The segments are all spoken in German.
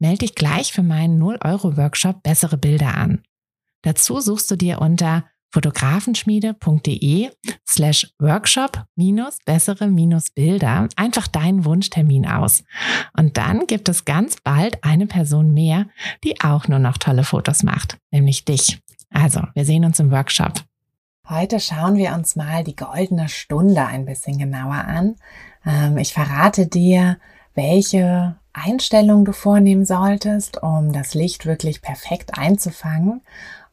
Melde dich gleich für meinen 0-Euro-Workshop Bessere Bilder an. Dazu suchst du dir unter fotografenschmiede.de slash workshop minus bessere minus Bilder einfach deinen Wunschtermin aus. Und dann gibt es ganz bald eine Person mehr, die auch nur noch tolle Fotos macht, nämlich dich. Also, wir sehen uns im Workshop. Heute schauen wir uns mal die goldene Stunde ein bisschen genauer an. Ähm, ich verrate dir, welche Einstellung du vornehmen solltest, um das Licht wirklich perfekt einzufangen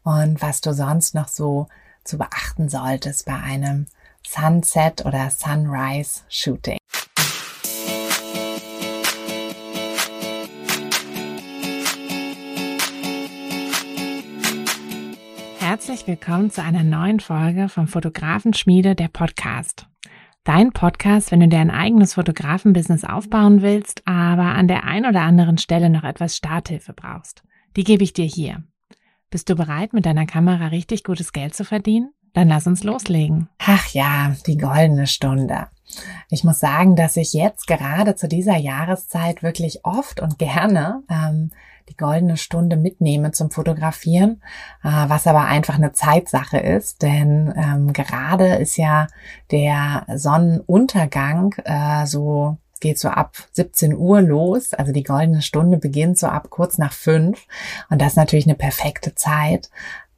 und was du sonst noch so zu beachten solltest bei einem Sunset oder Sunrise Shooting. Herzlich willkommen zu einer neuen Folge vom Fotografenschmiede, der Podcast. Dein Podcast, wenn du dir ein eigenes Fotografenbusiness aufbauen willst, aber an der ein oder anderen Stelle noch etwas Starthilfe brauchst. Die gebe ich dir hier. Bist du bereit, mit deiner Kamera richtig gutes Geld zu verdienen? Dann lass uns loslegen. Ach ja, die goldene Stunde. Ich muss sagen, dass ich jetzt gerade zu dieser Jahreszeit wirklich oft und gerne ähm, die goldene Stunde mitnehme zum Fotografieren, äh, was aber einfach eine Zeitsache ist, denn ähm, gerade ist ja der Sonnenuntergang äh, so geht so ab 17 Uhr los, also die goldene Stunde beginnt so ab kurz nach fünf. Und das ist natürlich eine perfekte Zeit,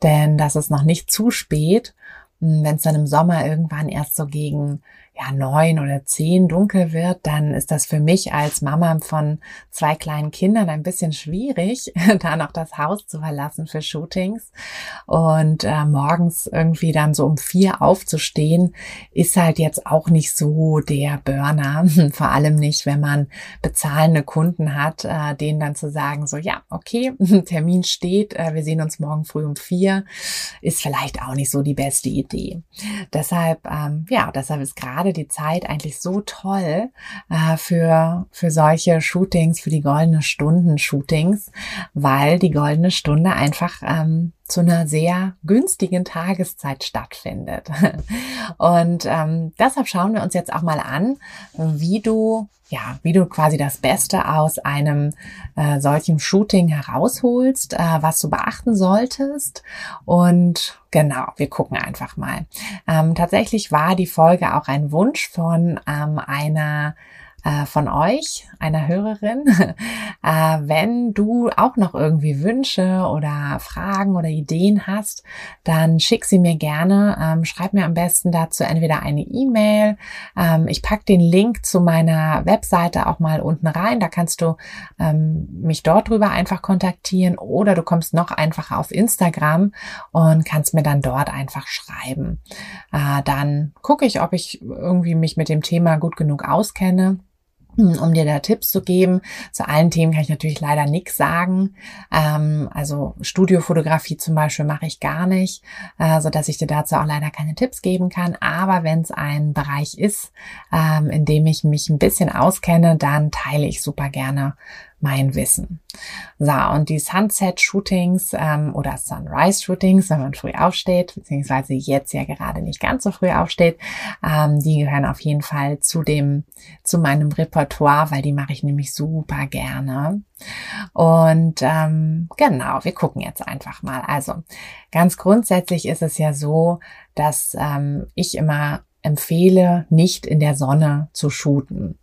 denn das ist noch nicht zu spät, hm, wenn es dann im Sommer irgendwann erst so gegen ja, neun oder zehn dunkel wird, dann ist das für mich als Mama von zwei kleinen Kindern ein bisschen schwierig, da noch das Haus zu verlassen für Shootings. Und äh, morgens irgendwie dann so um vier aufzustehen, ist halt jetzt auch nicht so der Burner. Vor allem nicht, wenn man bezahlende Kunden hat, äh, denen dann zu sagen, so ja, okay, Termin steht, äh, wir sehen uns morgen früh um vier, ist vielleicht auch nicht so die beste Idee. Deshalb, ähm, ja, deshalb ist gerade gerade die Zeit eigentlich so toll äh, für, für solche Shootings, für die goldene Stunden Shootings, weil die goldene Stunde einfach ähm, zu einer sehr günstigen Tageszeit stattfindet. Und ähm, deshalb schauen wir uns jetzt auch mal an, wie du ja, wie du quasi das Beste aus einem äh, solchen Shooting herausholst, äh, was du beachten solltest. Und genau, wir gucken einfach mal. Ähm, tatsächlich war die Folge auch ein Wunsch von ähm, einer äh, von euch, einer Hörerin. äh, wenn du auch noch irgendwie Wünsche oder Fragen oder Ideen hast, dann schick sie mir gerne. Ähm, schreib mir am besten dazu entweder eine E-Mail. Ähm, ich pack den Link zu meiner Webseite auch mal unten rein. Da kannst du ähm, mich dort drüber einfach kontaktieren oder du kommst noch einfacher auf Instagram und kannst mir dann dort einfach schreiben. Äh, dann gucke ich, ob ich irgendwie mich mit dem Thema gut genug auskenne um dir da Tipps zu geben. Zu allen Themen kann ich natürlich leider nichts sagen. Ähm, also Studiofotografie zum Beispiel mache ich gar nicht, äh, so dass ich dir dazu auch leider keine Tipps geben kann. Aber wenn es ein Bereich ist, ähm, in dem ich mich ein bisschen auskenne, dann teile ich super gerne mein Wissen. So, und die Sunset-Shootings ähm, oder Sunrise-Shootings, wenn man früh aufsteht, beziehungsweise jetzt ja gerade nicht ganz so früh aufsteht, ähm, die gehören auf jeden Fall zu dem, zu meinem Repertoire, weil die mache ich nämlich super gerne. Und ähm, genau, wir gucken jetzt einfach mal. Also ganz grundsätzlich ist es ja so, dass ähm, ich immer empfehle, nicht in der Sonne zu shooten.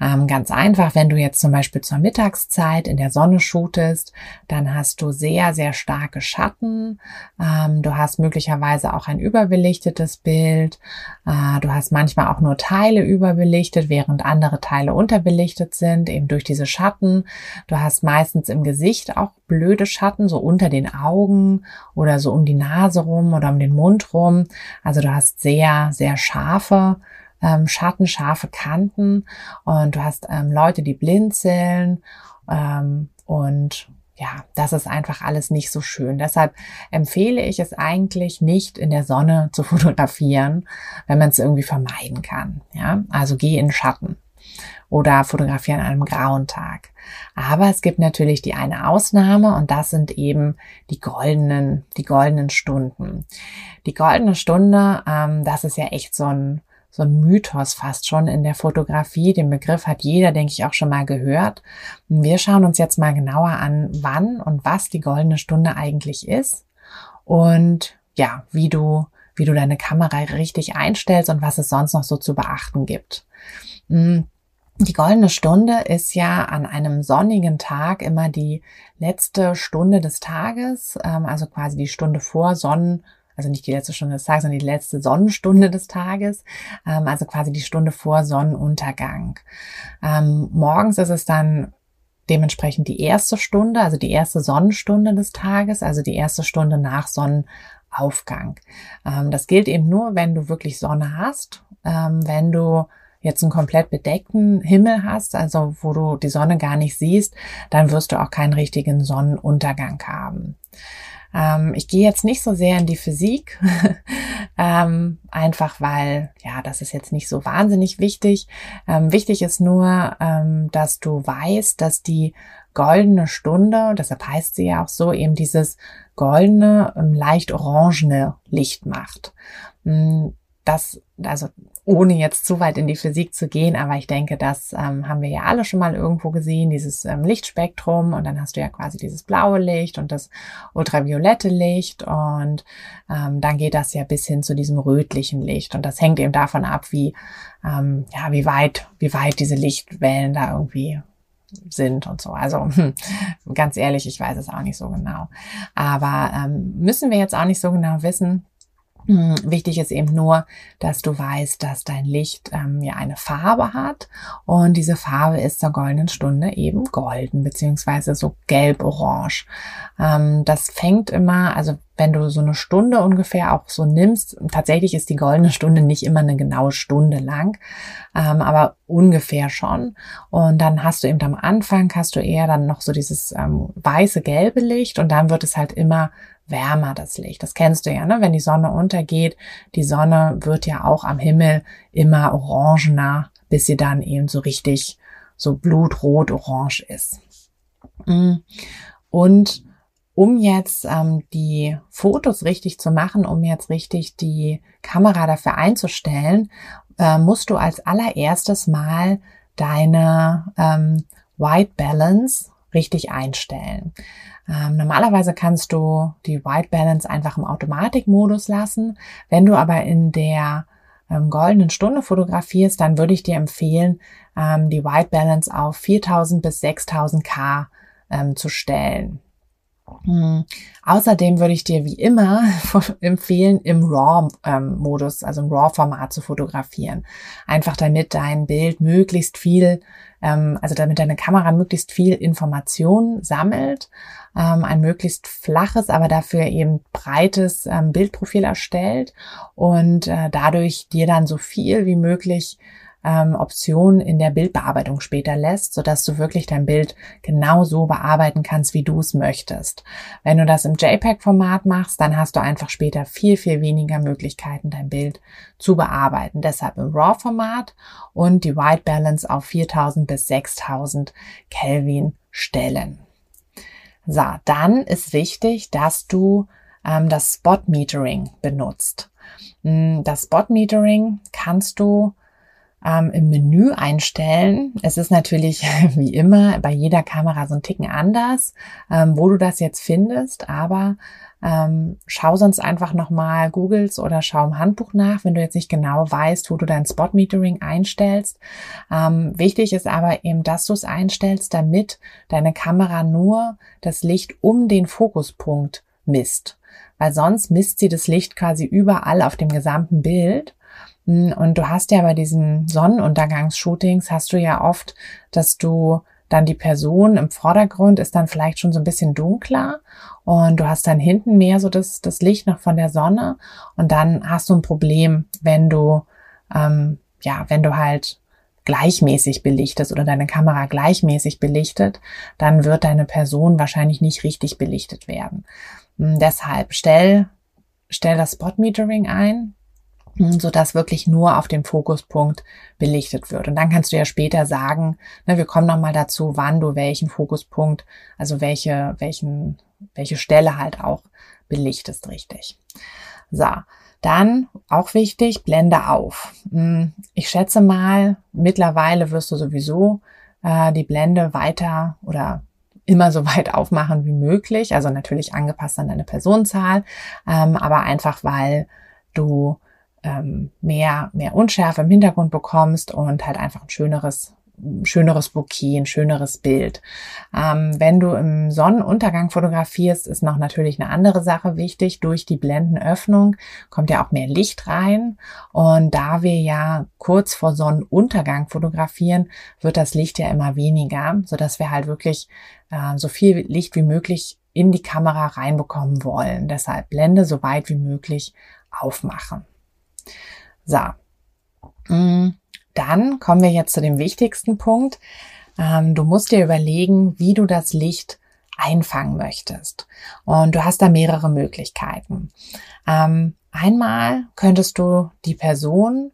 Ähm, ganz einfach, wenn du jetzt zum Beispiel zur Mittagszeit in der Sonne shootest, dann hast du sehr, sehr starke Schatten. Ähm, du hast möglicherweise auch ein überbelichtetes Bild. Äh, du hast manchmal auch nur Teile überbelichtet, während andere Teile unterbelichtet sind, eben durch diese Schatten. Du hast meistens im Gesicht auch blöde Schatten, so unter den Augen oder so um die Nase rum oder um den Mund rum. Also du hast sehr, sehr scharfe ähm, Schatten, scharfe Kanten und du hast ähm, Leute, die blinzeln ähm, und ja, das ist einfach alles nicht so schön. Deshalb empfehle ich es eigentlich nicht in der Sonne zu fotografieren, wenn man es irgendwie vermeiden kann. Ja, also geh in Schatten oder fotografiere an einem grauen Tag. Aber es gibt natürlich die eine Ausnahme und das sind eben die goldenen, die goldenen Stunden. Die goldene Stunde, ähm, das ist ja echt so ein so ein Mythos fast schon in der Fotografie. Den Begriff hat jeder, denke ich, auch schon mal gehört. Wir schauen uns jetzt mal genauer an, wann und was die goldene Stunde eigentlich ist und ja, wie du, wie du deine Kamera richtig einstellst und was es sonst noch so zu beachten gibt. Die goldene Stunde ist ja an einem sonnigen Tag immer die letzte Stunde des Tages, ähm, also quasi die Stunde vor Sonnen also nicht die letzte Stunde des Tages, sondern die letzte Sonnenstunde des Tages, ähm, also quasi die Stunde vor Sonnenuntergang. Ähm, morgens ist es dann dementsprechend die erste Stunde, also die erste Sonnenstunde des Tages, also die erste Stunde nach Sonnenaufgang. Das gilt eben nur, wenn du wirklich Sonne hast, wenn du jetzt einen komplett bedeckten Himmel hast, also wo du die Sonne gar nicht siehst, dann wirst du auch keinen richtigen Sonnenuntergang haben. Ähm, ich gehe jetzt nicht so sehr in die Physik, ähm, einfach weil, ja, das ist jetzt nicht so wahnsinnig wichtig. Ähm, wichtig ist nur, ähm, dass du weißt, dass die goldene Stunde, deshalb heißt sie ja auch so, eben dieses goldene, ähm, leicht orangene Licht macht. Das, also ohne jetzt zu weit in die Physik zu gehen, aber ich denke, das ähm, haben wir ja alle schon mal irgendwo gesehen, dieses ähm, Lichtspektrum und dann hast du ja quasi dieses blaue Licht und das ultraviolette Licht und ähm, dann geht das ja bis hin zu diesem rötlichen Licht und das hängt eben davon ab, wie ähm, ja wie weit wie weit diese Lichtwellen da irgendwie sind und so. Also ganz ehrlich, ich weiß es auch nicht so genau. Aber ähm, müssen wir jetzt auch nicht so genau wissen. Hm, wichtig ist eben nur, dass du weißt, dass dein Licht ähm, ja eine Farbe hat und diese Farbe ist zur goldenen Stunde eben golden beziehungsweise so gelb-orange. Ähm, das fängt immer, also wenn du so eine Stunde ungefähr auch so nimmst, tatsächlich ist die goldene Stunde nicht immer eine genaue Stunde lang, ähm, aber ungefähr schon. Und dann hast du eben am Anfang hast du eher dann noch so dieses ähm, weiße gelbe Licht und dann wird es halt immer wärmer, das Licht. Das kennst du ja, ne? Wenn die Sonne untergeht, die Sonne wird ja auch am Himmel immer orangener, bis sie dann eben so richtig so blutrot-orange ist. Mm. Und um jetzt ähm, die Fotos richtig zu machen, um jetzt richtig die Kamera dafür einzustellen, äh, musst du als allererstes mal deine ähm, White Balance richtig einstellen. Ähm, normalerweise kannst du die White Balance einfach im Automatikmodus lassen. Wenn du aber in der ähm, goldenen Stunde fotografierst, dann würde ich dir empfehlen, ähm, die White Balance auf 4000 bis 6000 K ähm, zu stellen. Hm. Außerdem würde ich dir wie immer empfehlen, im RAW-Modus, ähm, also im RAW-Format zu fotografieren. Einfach damit dein Bild möglichst viel, ähm, also damit deine Kamera möglichst viel Information sammelt, ähm, ein möglichst flaches, aber dafür eben breites Bildprofil erstellt und äh, dadurch dir dann so viel wie möglich ähm, Optionen in der Bildbearbeitung später lässt, sodass du wirklich dein Bild genau so bearbeiten kannst, wie du es möchtest. Wenn du das im JPEG-Format machst, dann hast du einfach später viel, viel weniger Möglichkeiten, dein Bild zu bearbeiten. Deshalb im RAW-Format und die White Balance auf 4000 bis 6000 Kelvin stellen. So, dann ist wichtig, dass du ähm, das Spot Metering benutzt. Hm, das Spot Metering kannst du ähm, im Menü einstellen. Es ist natürlich wie immer bei jeder Kamera so ein Ticken anders, ähm, wo du das jetzt findest, aber ähm, schau sonst einfach nochmal Googles oder schau im Handbuch nach, wenn du jetzt nicht genau weißt, wo du dein Spot Metering einstellst. Ähm, wichtig ist aber eben, dass du es einstellst, damit deine Kamera nur das Licht um den Fokuspunkt misst. Weil sonst misst sie das Licht quasi überall auf dem gesamten Bild und du hast ja bei diesen Sonnenuntergangsshootings hast du ja oft, dass du dann die Person im Vordergrund ist dann vielleicht schon so ein bisschen dunkler und du hast dann hinten mehr so das, das Licht noch von der Sonne und dann hast du ein Problem, wenn du, ähm, ja, wenn du halt gleichmäßig belichtest oder deine Kamera gleichmäßig belichtet, dann wird deine Person wahrscheinlich nicht richtig belichtet werden. Hm, deshalb stell, stell das Spot Metering ein, hm, so dass wirklich nur auf dem Fokuspunkt belichtet wird. Und dann kannst du ja später sagen, ne, wir kommen nochmal dazu, wann du welchen Fokuspunkt, also welche, welchen, welche Stelle halt auch belichtest richtig. So. Dann auch wichtig, Blende auf. Hm, ich schätze mal, mittlerweile wirst du sowieso äh, die Blende weiter oder immer so weit aufmachen wie möglich. Also natürlich angepasst an deine Personenzahl, ähm, aber einfach weil du ähm, mehr, mehr Unschärfe im Hintergrund bekommst und halt einfach ein schöneres schöneres Bouquet, ein schöneres Bild. Ähm, wenn du im Sonnenuntergang fotografierst, ist noch natürlich eine andere Sache wichtig. Durch die Blendenöffnung kommt ja auch mehr Licht rein. Und da wir ja kurz vor Sonnenuntergang fotografieren, wird das Licht ja immer weniger, sodass wir halt wirklich äh, so viel Licht wie möglich in die Kamera reinbekommen wollen. Deshalb Blende so weit wie möglich aufmachen. So. Mm, dann kommen wir jetzt zu dem wichtigsten Punkt. Ähm, du musst dir überlegen, wie du das Licht einfangen möchtest. Und du hast da mehrere Möglichkeiten. Ähm, einmal könntest du die Person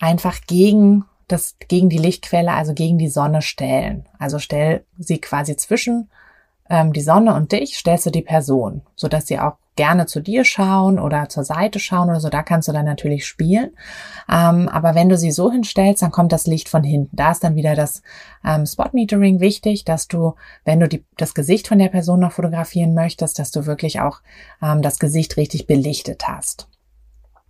einfach gegen das, gegen die Lichtquelle, also gegen die Sonne stellen. Also stell sie quasi zwischen ähm, die Sonne und dich, stellst du die Person, so dass sie auch gerne zu dir schauen oder zur Seite schauen oder so, da kannst du dann natürlich spielen. Ähm, aber wenn du sie so hinstellst, dann kommt das Licht von hinten. Da ist dann wieder das ähm, Spot Metering wichtig, dass du, wenn du die, das Gesicht von der Person noch fotografieren möchtest, dass du wirklich auch ähm, das Gesicht richtig belichtet hast.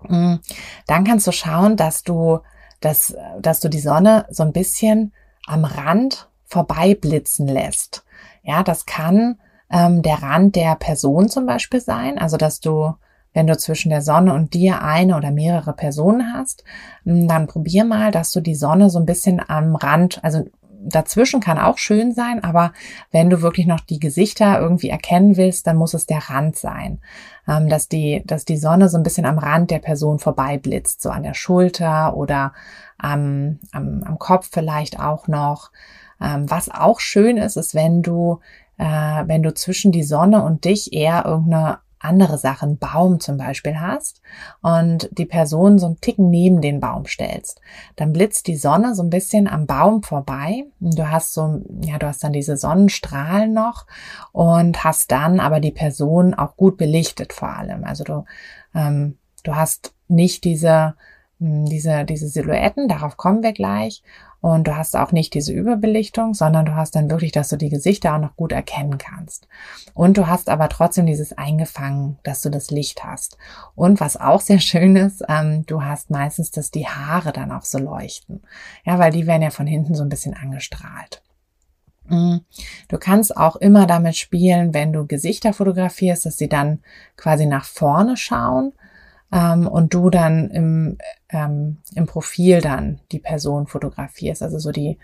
Mhm. Dann kannst du schauen, dass du, dass, dass du die Sonne so ein bisschen am Rand vorbei blitzen lässt. Ja, das kann ähm, der Rand der Person zum Beispiel sein, also dass du wenn du zwischen der Sonne und dir eine oder mehrere Personen hast, hm, dann probier mal, dass du die Sonne so ein bisschen am Rand, also dazwischen kann auch schön sein, aber wenn du wirklich noch die Gesichter irgendwie erkennen willst, dann muss es der Rand sein, ähm, dass die, dass die Sonne so ein bisschen am Rand der Person vorbei blitzt, so an der Schulter oder am, am, am Kopf vielleicht auch noch. Ähm, was auch schön ist, ist, wenn du äh, wenn du zwischen die Sonne und dich eher irgendeine andere Sache, einen Baum zum Beispiel hast und die Person so einen Ticken neben den Baum stellst, dann blitzt die Sonne so ein bisschen am Baum vorbei. Du hast so, ja, du hast dann diese Sonnenstrahlen noch und hast dann aber die Person auch gut belichtet vor allem. Also du, ähm, du hast nicht diese, diese, diese Silhouetten, darauf kommen wir gleich. Und du hast auch nicht diese Überbelichtung, sondern du hast dann wirklich, dass du die Gesichter auch noch gut erkennen kannst. Und du hast aber trotzdem dieses eingefangen, dass du das Licht hast. Und was auch sehr schön ist, ähm, du hast meistens, dass die Haare dann auch so leuchten. Ja, weil die werden ja von hinten so ein bisschen angestrahlt. Mm. Du kannst auch immer damit spielen, wenn du Gesichter fotografierst, dass sie dann quasi nach vorne schauen ähm, und du dann im, ähm, im Profil dann die Person fotografierst, also so die,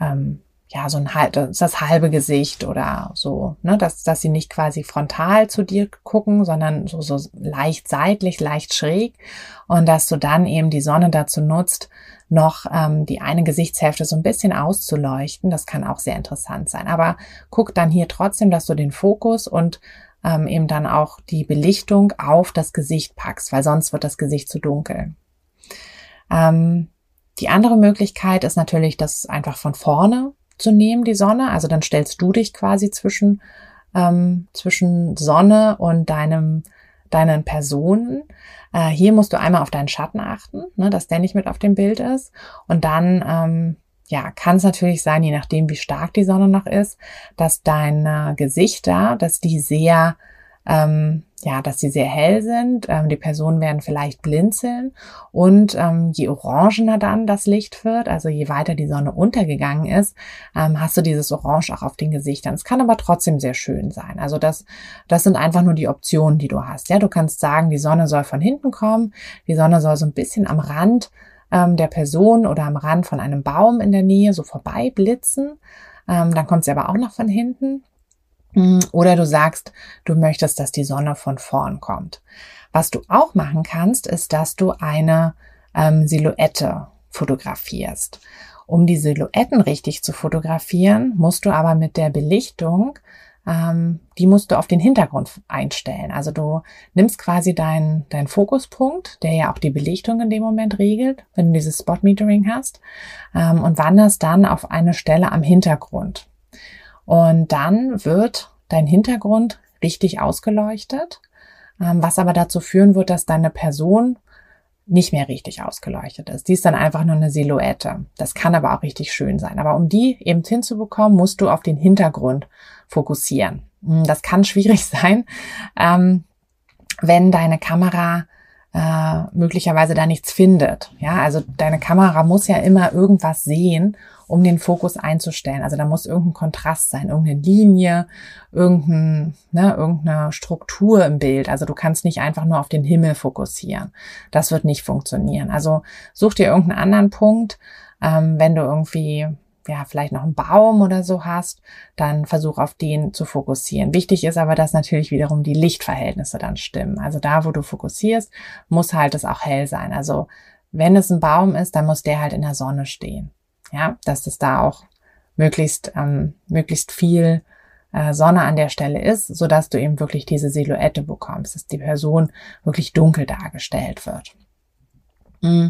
ähm, ja, so ein das, das halbe Gesicht oder so, ne, dass, dass sie nicht quasi frontal zu dir gucken, sondern so, so leicht seitlich, leicht schräg und dass du dann eben die Sonne dazu nutzt, noch ähm, die eine Gesichtshälfte so ein bisschen auszuleuchten. Das kann auch sehr interessant sein. Aber guck dann hier trotzdem, dass du den Fokus und ähm, eben dann auch die Belichtung auf das Gesicht packst, weil sonst wird das Gesicht zu dunkel. Ähm, die andere Möglichkeit ist natürlich, das einfach von vorne zu nehmen, die Sonne. Also dann stellst du dich quasi zwischen, ähm, zwischen Sonne und deinem, deinen Personen. Äh, hier musst du einmal auf deinen Schatten achten, ne, dass der nicht mit auf dem Bild ist. Und dann ähm, ja, kann es natürlich sein, je nachdem, wie stark die Sonne noch ist, dass deine Gesichter, dass die sehr, ähm, ja, dass sie sehr hell sind. Ähm, die Personen werden vielleicht blinzeln und ähm, je orangener dann das Licht wird, also je weiter die Sonne untergegangen ist, ähm, hast du dieses Orange auch auf den Gesichtern. Es kann aber trotzdem sehr schön sein. Also das, das sind einfach nur die Optionen, die du hast. Ja, du kannst sagen, die Sonne soll von hinten kommen, die Sonne soll so ein bisschen am Rand ähm, der Person oder am Rand von einem Baum in der Nähe so vorbei blitzen. Ähm, dann kommt sie aber auch noch von hinten. Mm, oder du sagst, du möchtest, dass die Sonne von vorn kommt. Was du auch machen kannst, ist, dass du eine ähm, Silhouette fotografierst. Um die Silhouetten richtig zu fotografieren, musst du aber mit der Belichtung ähm, die musst du auf den Hintergrund einstellen. Also du nimmst quasi deinen dein Fokuspunkt, der ja auch die Belichtung in dem Moment regelt, wenn du dieses Spot Metering hast, ähm, und wanderst dann auf eine Stelle am Hintergrund. Und dann wird dein Hintergrund richtig ausgeleuchtet, ähm, was aber dazu führen wird, dass deine Person nicht mehr richtig ausgeleuchtet ist. Die ist dann einfach nur eine Silhouette. Das kann aber auch richtig schön sein. Aber um die eben hinzubekommen, musst du auf den Hintergrund fokussieren. Hm, das kann schwierig sein, ähm, wenn deine Kamera äh, möglicherweise da nichts findet. Ja, also deine Kamera muss ja immer irgendwas sehen, um den Fokus einzustellen. Also da muss irgendein Kontrast sein, irgendeine Linie, irgendein, ne, irgendeine Struktur im Bild. Also du kannst nicht einfach nur auf den Himmel fokussieren. Das wird nicht funktionieren. Also such dir irgendeinen anderen Punkt, ähm, wenn du irgendwie ja, vielleicht noch einen Baum oder so hast, dann versuch auf den zu fokussieren. Wichtig ist aber, dass natürlich wiederum die Lichtverhältnisse dann stimmen. Also da, wo du fokussierst, muss halt es auch hell sein. Also wenn es ein Baum ist, dann muss der halt in der Sonne stehen. Ja, dass es da auch möglichst, ähm, möglichst viel äh, Sonne an der Stelle ist, so dass du eben wirklich diese Silhouette bekommst, dass die Person wirklich dunkel dargestellt wird. Mm.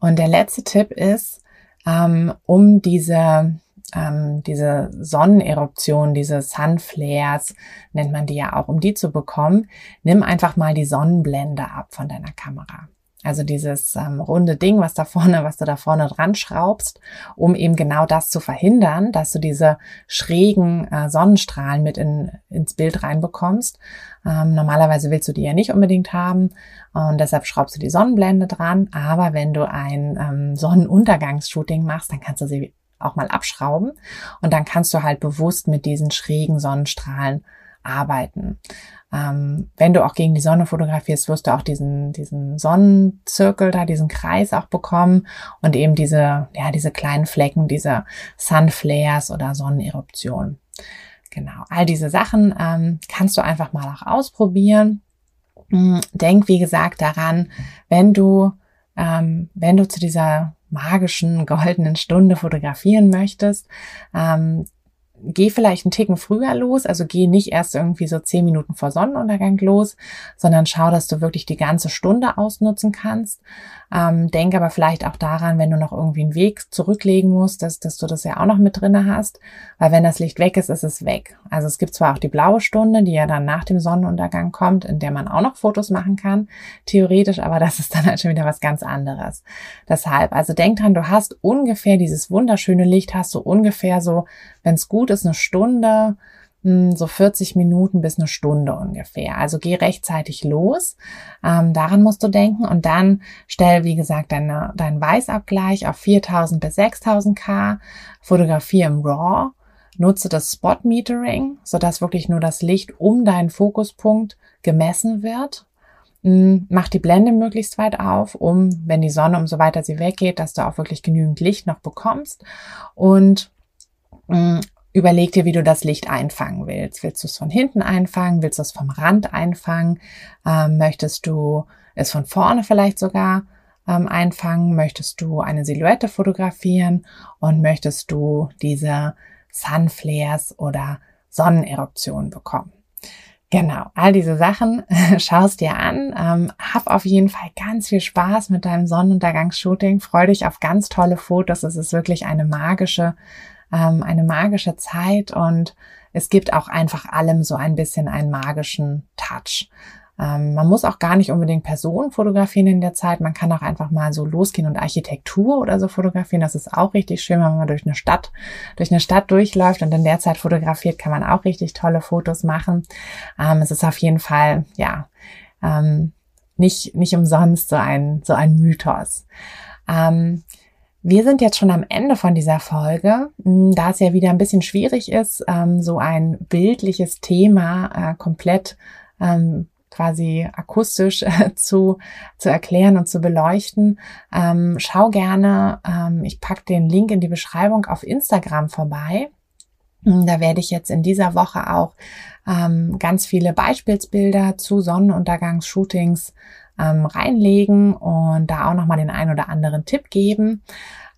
Und der letzte Tipp ist, ähm, um diese ähm, diese Sonneneruption, diese Sunflares, nennt man die ja auch, um die zu bekommen, nimm einfach mal die Sonnenblende ab von deiner Kamera. Also dieses ähm, runde Ding, was da vorne, was du da vorne dran schraubst, um eben genau das zu verhindern, dass du diese schrägen äh, Sonnenstrahlen mit in, ins Bild reinbekommst. Ähm, normalerweise willst du die ja nicht unbedingt haben und deshalb schraubst du die Sonnenblende dran. Aber wenn du ein ähm, Sonnenuntergangsshooting machst, dann kannst du sie auch mal abschrauben und dann kannst du halt bewusst mit diesen schrägen Sonnenstrahlen arbeiten. Ähm, wenn du auch gegen die Sonne fotografierst, wirst du auch diesen, diesen Sonnenzirkel da, diesen Kreis auch bekommen und eben diese, ja, diese kleinen Flecken, diese Sunflares oder Sonneneruptionen. Genau, all diese Sachen ähm, kannst du einfach mal auch ausprobieren. Hm, denk, wie gesagt, daran, wenn du, ähm, wenn du zu dieser magischen goldenen Stunde fotografieren möchtest, ähm, geh vielleicht einen Ticken früher los, also geh nicht erst irgendwie so zehn Minuten vor Sonnenuntergang los, sondern schau, dass du wirklich die ganze Stunde ausnutzen kannst. Ähm, denk aber vielleicht auch daran, wenn du noch irgendwie einen Weg zurücklegen musst, dass, dass du das ja auch noch mit drinne hast, weil wenn das Licht weg ist, ist es weg. Also es gibt zwar auch die blaue Stunde, die ja dann nach dem Sonnenuntergang kommt, in der man auch noch Fotos machen kann, theoretisch, aber das ist dann halt schon wieder was ganz anderes. Deshalb, also denk dran, du hast ungefähr dieses wunderschöne Licht, hast du ungefähr so, wenn es gut ist, eine Stunde, hm, so 40 Minuten bis eine Stunde ungefähr. Also geh rechtzeitig los. Ähm, daran musst du denken und dann stell, wie gesagt, deine, deinen Weißabgleich auf 4000 bis 6000 K. Fotografiere im RAW. Nutze das Spot Metering, sodass wirklich nur das Licht um deinen Fokuspunkt gemessen wird. Hm, mach die Blende möglichst weit auf, um, wenn die Sonne umso weiter sie weggeht, dass du auch wirklich genügend Licht noch bekommst. Und hm, Überleg dir, wie du das Licht einfangen willst. Willst du es von hinten einfangen? Willst du es vom Rand einfangen? Ähm, möchtest du es von vorne vielleicht sogar ähm, einfangen? Möchtest du eine Silhouette fotografieren? Und möchtest du diese Sunflares oder Sonneneruptionen bekommen? Genau, all diese Sachen schaust dir an. Ähm, hab auf jeden Fall ganz viel Spaß mit deinem Sonnenuntergangsshooting. Freu dich auf ganz tolle Fotos. Es ist wirklich eine magische ähm, eine magische Zeit und es gibt auch einfach allem so ein bisschen einen magischen Touch. Ähm, man muss auch gar nicht unbedingt Personen fotografieren in der Zeit. Man kann auch einfach mal so losgehen und Architektur oder so fotografieren. Das ist auch richtig schön, wenn man durch eine Stadt, durch eine Stadt durchläuft und in der Zeit fotografiert, kann man auch richtig tolle Fotos machen. Ähm, es ist auf jeden Fall, ja, ähm, nicht, nicht umsonst so ein, so ein Mythos. Ähm, wir sind jetzt schon am Ende von dieser Folge, hm, da es ja wieder ein bisschen schwierig ist, ähm, so ein bildliches Thema äh, komplett ähm, quasi akustisch äh, zu, zu erklären und zu beleuchten. Ähm, schau gerne, ich pack den Link in die Beschreibung auf Instagram vorbei. Da werde ich jetzt in dieser Woche auch ähm, ganz viele Beispielsbilder zu Sonnenuntergangsshootings ähm, reinlegen und da auch nochmal den ein oder anderen Tipp geben.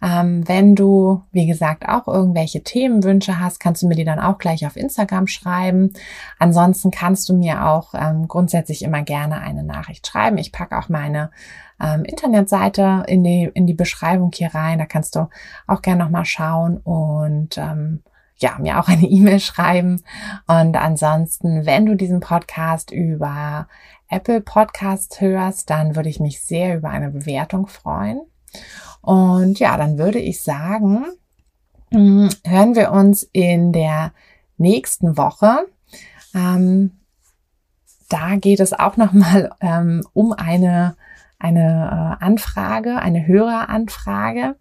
Ähm, wenn du, wie gesagt, auch irgendwelche Themenwünsche hast, kannst du mir die dann auch gleich auf Instagram schreiben. Ansonsten kannst du mir auch ähm, grundsätzlich immer gerne eine Nachricht schreiben. Ich packe auch meine ähm, Internetseite in die, in die Beschreibung hier rein. Da kannst du auch gerne nochmal schauen und ähm, ja, mir auch eine E-Mail schreiben. Und ansonsten, wenn du diesen Podcast über Apple Podcast hörst, dann würde ich mich sehr über eine Bewertung freuen. Und ja, dann würde ich sagen, hm, hören wir uns in der nächsten Woche. Ähm, da geht es auch nochmal ähm, um eine eine äh, Anfrage, eine Höreranfrage.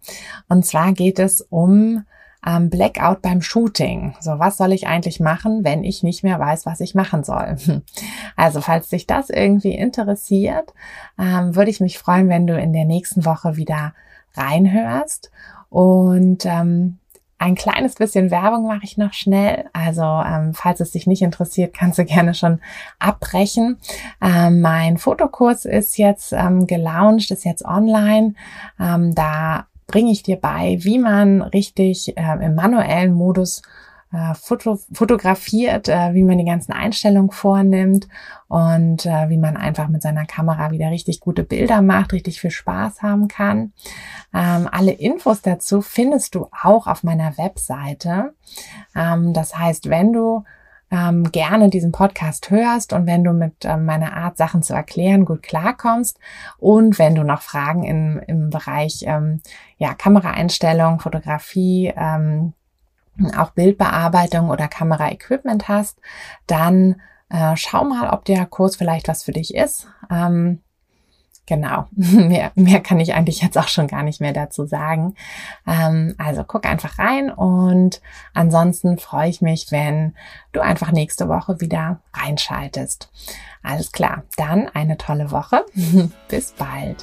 Und zwar geht es um ähm, Blackout beim Shooting. So, was soll ich eigentlich machen, wenn ich nicht mehr weiß, was ich machen soll? Also, falls dich das irgendwie interessiert, ähm, würde ich mich freuen, wenn du in der nächsten Woche wieder reinhörst. Und ähm, ein kleines bisschen Werbung mache ich noch schnell. Also ähm, falls es dich nicht interessiert, kannst du gerne schon abbrechen. Ähm, mein Fotokurs ist jetzt ähm, gelauncht, ist jetzt online. Ähm, da bringe ich dir bei, wie man richtig äh, im manuellen Modus äh, Foto, fotografiert, äh, wie man die ganzen Einstellungen vornimmt und äh, wie man einfach mit seiner Kamera wieder richtig gute Bilder macht, richtig viel Spaß haben kann. Ähm, alle Infos dazu findest du auch auf meiner Webseite. Ähm, das heißt, wenn du ähm, gerne diesen Podcast hörst und wenn du mit ähm, meiner Art, Sachen zu erklären, gut klarkommst und wenn du noch Fragen im, im Bereich ähm, ja, Kameraeinstellung, Fotografie, ähm, auch Bildbearbeitung oder Kameraequipment hast, dann äh, schau mal, ob der Kurs vielleicht was für dich ist. Ähm, genau, mehr, mehr kann ich eigentlich jetzt auch schon gar nicht mehr dazu sagen. Ähm, also guck einfach rein und ansonsten freue ich mich, wenn du einfach nächste Woche wieder reinschaltest. Alles klar, dann eine tolle Woche. Bis bald.